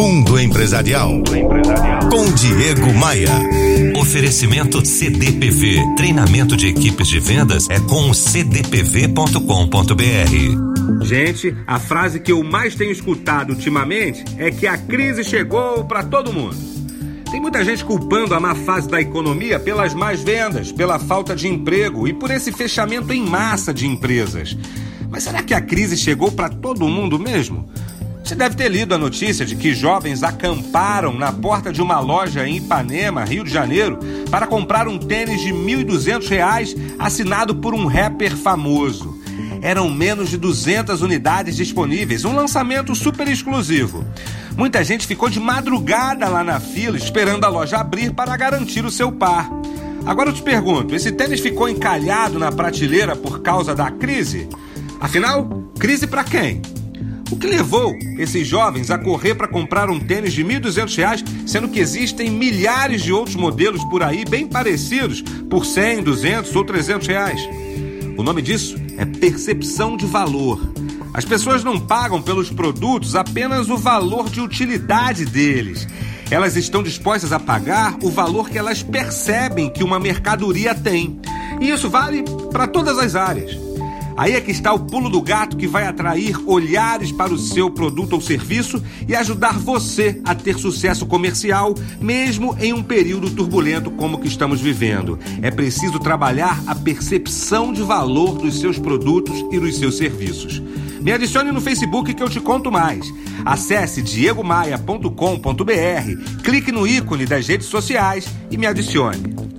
Mundo Empresarial. Com Diego Maia. Oferecimento CDPV. Treinamento de equipes de vendas é com cdpv.com.br. Gente, a frase que eu mais tenho escutado ultimamente é que a crise chegou para todo mundo. Tem muita gente culpando a má fase da economia pelas más vendas, pela falta de emprego e por esse fechamento em massa de empresas. Mas será que a crise chegou para todo mundo mesmo? Você deve ter lido a notícia de que jovens acamparam na porta de uma loja em Ipanema, Rio de Janeiro, para comprar um tênis de R$ 1.200 assinado por um rapper famoso. Eram menos de 200 unidades disponíveis, um lançamento super exclusivo. Muita gente ficou de madrugada lá na fila esperando a loja abrir para garantir o seu par. Agora eu te pergunto: esse tênis ficou encalhado na prateleira por causa da crise? Afinal, crise para quem? O que levou esses jovens a correr para comprar um tênis de R$ 1.200, sendo que existem milhares de outros modelos por aí bem parecidos por 100, 200 ou 300 reais? O nome disso é percepção de valor. As pessoas não pagam pelos produtos apenas o valor de utilidade deles. Elas estão dispostas a pagar o valor que elas percebem que uma mercadoria tem. E isso vale para todas as áreas. Aí é que está o pulo do gato que vai atrair olhares para o seu produto ou serviço e ajudar você a ter sucesso comercial, mesmo em um período turbulento como o que estamos vivendo. É preciso trabalhar a percepção de valor dos seus produtos e dos seus serviços. Me adicione no Facebook que eu te conto mais. Acesse diegomaia.com.br, clique no ícone das redes sociais e me adicione.